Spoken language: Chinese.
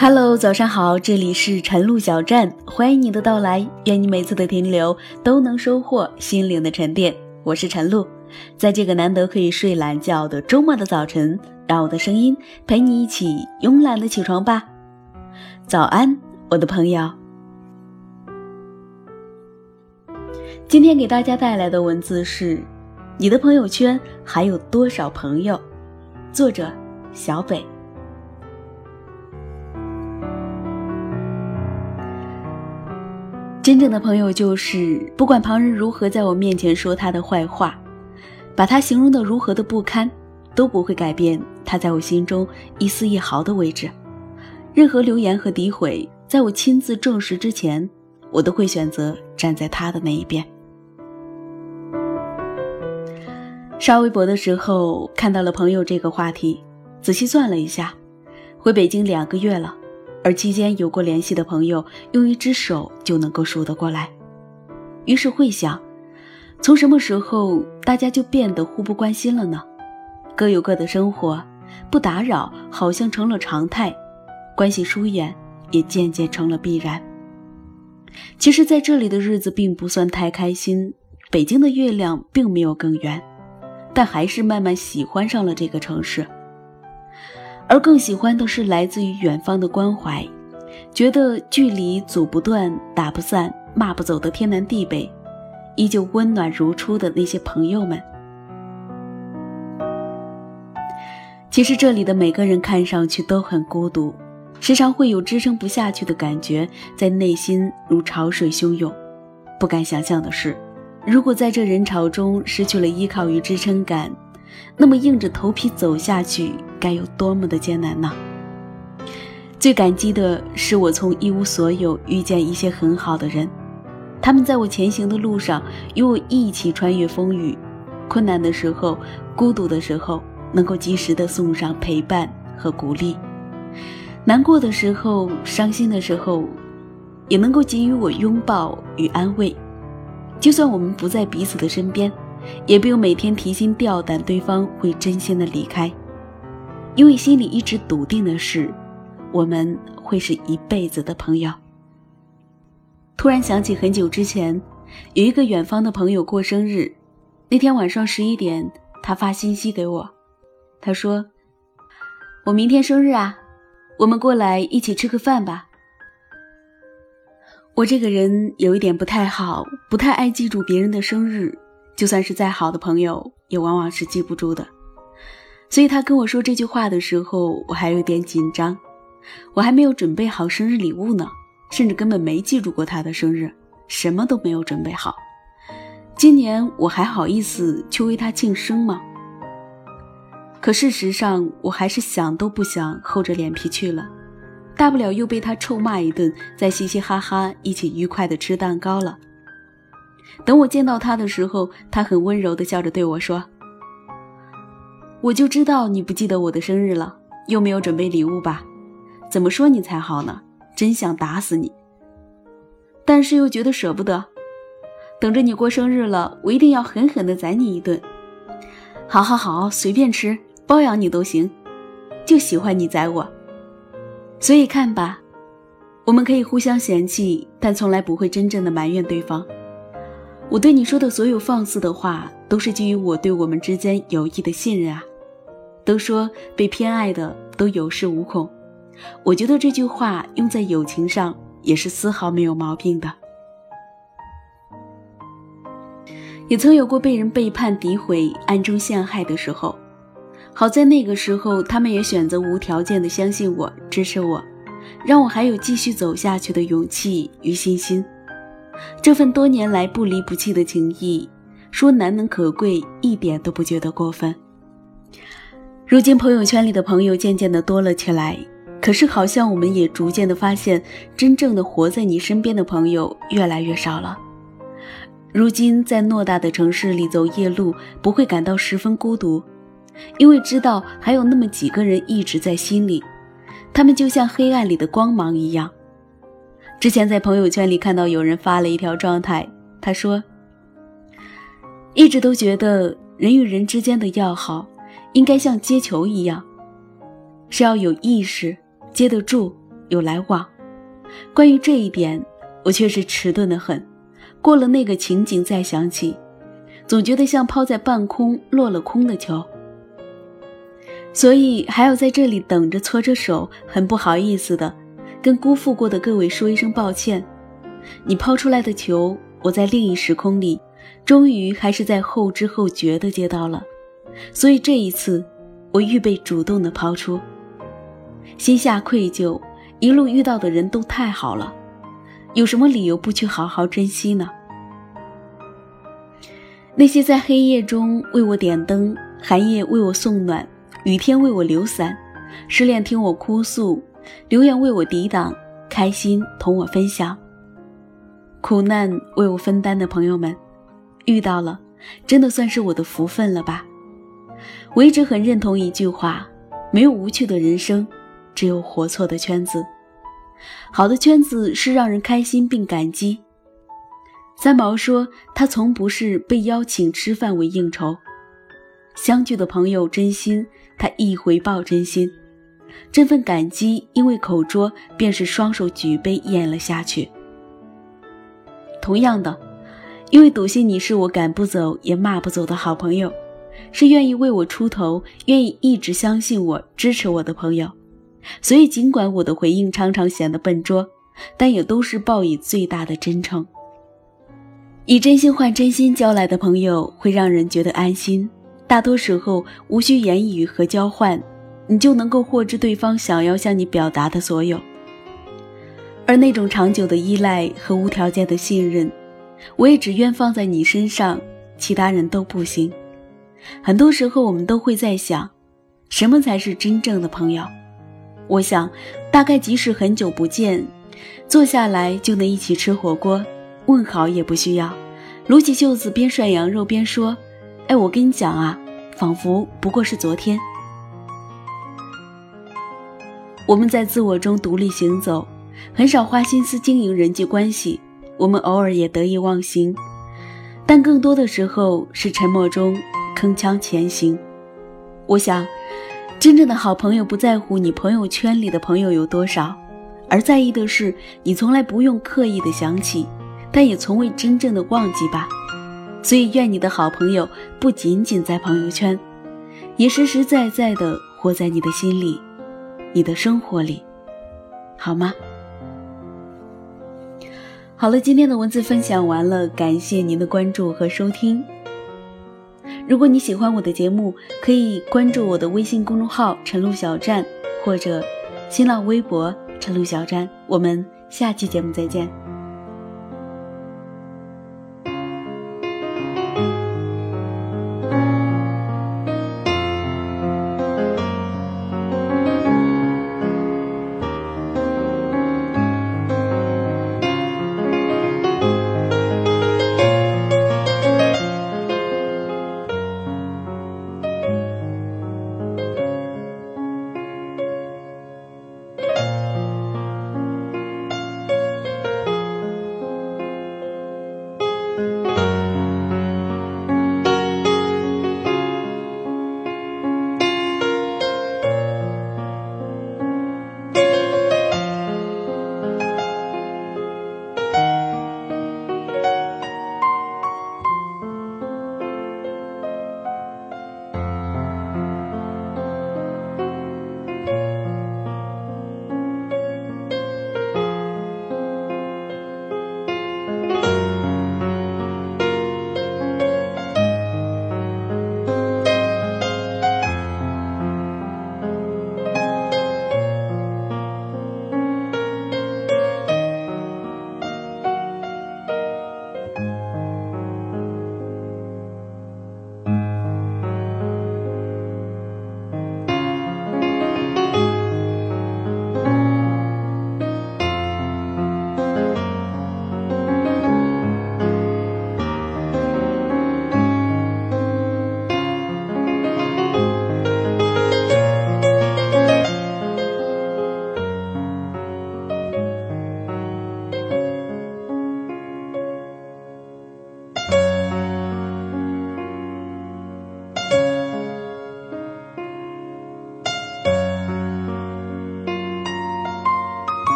Hello，早上好，这里是晨露小站，欢迎你的到来，愿你每次的停留都能收获心灵的沉淀。我是晨露，在这个难得可以睡懒觉的周末的早晨，让我的声音陪你一起慵懒的起床吧。早安，我的朋友。今天给大家带来的文字是：你的朋友圈还有多少朋友？作者小北。真正的朋友就是，不管旁人如何在我面前说他的坏话，把他形容的如何的不堪，都不会改变他在我心中一丝一毫的位置。任何流言和诋毁，在我亲自证实之前，我都会选择站在他的那一边。刷微博的时候看到了“朋友”这个话题，仔细算了一下，回北京两个月了。而期间有过联系的朋友，用一只手就能够数得过来。于是会想，从什么时候大家就变得互不关心了呢？各有各的生活，不打扰好像成了常态，关系疏远也渐渐成了必然。其实，在这里的日子并不算太开心，北京的月亮并没有更圆，但还是慢慢喜欢上了这个城市。而更喜欢的是来自于远方的关怀，觉得距离阻不断、打不散、骂不走的天南地北，依旧温暖如初的那些朋友们。其实这里的每个人看上去都很孤独，时常会有支撑不下去的感觉在内心如潮水汹涌。不敢想象的是，如果在这人潮中失去了依靠与支撑感。那么硬着头皮走下去，该有多么的艰难呢？最感激的是，我从一无所有遇见一些很好的人，他们在我前行的路上与我一起穿越风雨，困难的时候、孤独的时候，能够及时的送上陪伴和鼓励；难过的时候、伤心的时候，也能够给予我拥抱与安慰。就算我们不在彼此的身边。也不用每天提心吊胆，对方会真心的离开，因为心里一直笃定的是，我们会是一辈子的朋友。突然想起很久之前，有一个远方的朋友过生日，那天晚上十一点，他发信息给我，他说：“我明天生日啊，我们过来一起吃个饭吧。”我这个人有一点不太好，不太爱记住别人的生日。就算是再好的朋友，也往往是记不住的。所以他跟我说这句话的时候，我还有点紧张。我还没有准备好生日礼物呢，甚至根本没记住过他的生日，什么都没有准备好。今年我还好意思去为他庆生吗？可事实上，我还是想都不想，厚着脸皮去了。大不了又被他臭骂一顿，再嘻嘻哈哈一起愉快的吃蛋糕了。等我见到他的时候，他很温柔的笑着对我说：“我就知道你不记得我的生日了，又没有准备礼物吧？怎么说你才好呢？真想打死你！但是又觉得舍不得，等着你过生日了，我一定要狠狠的宰你一顿。好好好，随便吃，包养你都行，就喜欢你宰我。所以看吧，我们可以互相嫌弃，但从来不会真正的埋怨对方。”我对你说的所有放肆的话，都是基于我对我们之间友谊的信任啊。都说被偏爱的都有恃无恐，我觉得这句话用在友情上也是丝毫没有毛病的。也曾有过被人背叛、诋毁、暗中陷害的时候，好在那个时候他们也选择无条件的相信我、支持我，让我还有继续走下去的勇气与信心。这份多年来不离不弃的情谊，说难能可贵，一点都不觉得过分。如今朋友圈里的朋友渐渐的多了起来，可是好像我们也逐渐的发现，真正的活在你身边的朋友越来越少了。如今在偌大的城市里走夜路，不会感到十分孤独，因为知道还有那么几个人一直在心里，他们就像黑暗里的光芒一样。之前在朋友圈里看到有人发了一条状态，他说：“一直都觉得人与人之间的要好，应该像接球一样，是要有意识接得住，有来往。关于这一点，我却是迟钝的很。过了那个情景再想起，总觉得像抛在半空落了空的球。所以还要在这里等着搓着手，很不好意思的跟辜负过的各位说一声抱歉。你抛出来的球，我在另一时空里，终于还是在后知后觉的接到了。所以这一次，我预备主动的抛出，心下愧疚。一路遇到的人都太好了，有什么理由不去好好珍惜呢？那些在黑夜中为我点灯、寒夜为我送暖、雨天为我留伞、失恋听我哭诉、留言为我抵挡、开心同我分享、苦难为我分担的朋友们，遇到了，真的算是我的福分了吧？我一直很认同一句话：没有无趣的人生。只有活错的圈子，好的圈子是让人开心并感激。三毛说，他从不是被邀请吃饭为应酬，相聚的朋友真心，他亦回报真心。这份感激，因为口拙，便是双手举杯咽了下去。同样的，因为笃信你是我赶不走也骂不走的好朋友，是愿意为我出头、愿意一直相信我、支持我的朋友。所以，尽管我的回应常常显得笨拙，但也都是报以最大的真诚。以真心换真心交来的朋友，会让人觉得安心。大多时候，无需言语和交换，你就能够获知对方想要向你表达的所有。而那种长久的依赖和无条件的信任，我也只愿放在你身上，其他人都不行。很多时候，我们都会在想，什么才是真正的朋友？我想，大概即使很久不见，坐下来就能一起吃火锅，问好也不需要，撸起袖子边涮羊肉边说：“哎，我跟你讲啊，仿佛不过是昨天。”我们在自我中独立行走，很少花心思经营人际关系。我们偶尔也得意忘形，但更多的时候是沉默中铿锵前行。我想。真正的好朋友不在乎你朋友圈里的朋友有多少，而在意的是你从来不用刻意的想起，但也从未真正的忘记吧。所以，愿你的好朋友不仅仅在朋友圈，也实实在在的活在你的心里，你的生活里，好吗？好了，今天的文字分享完了，感谢您的关注和收听。如果你喜欢我的节目，可以关注我的微信公众号“陈露小站”或者新浪微博“陈露小站”。我们下期节目再见。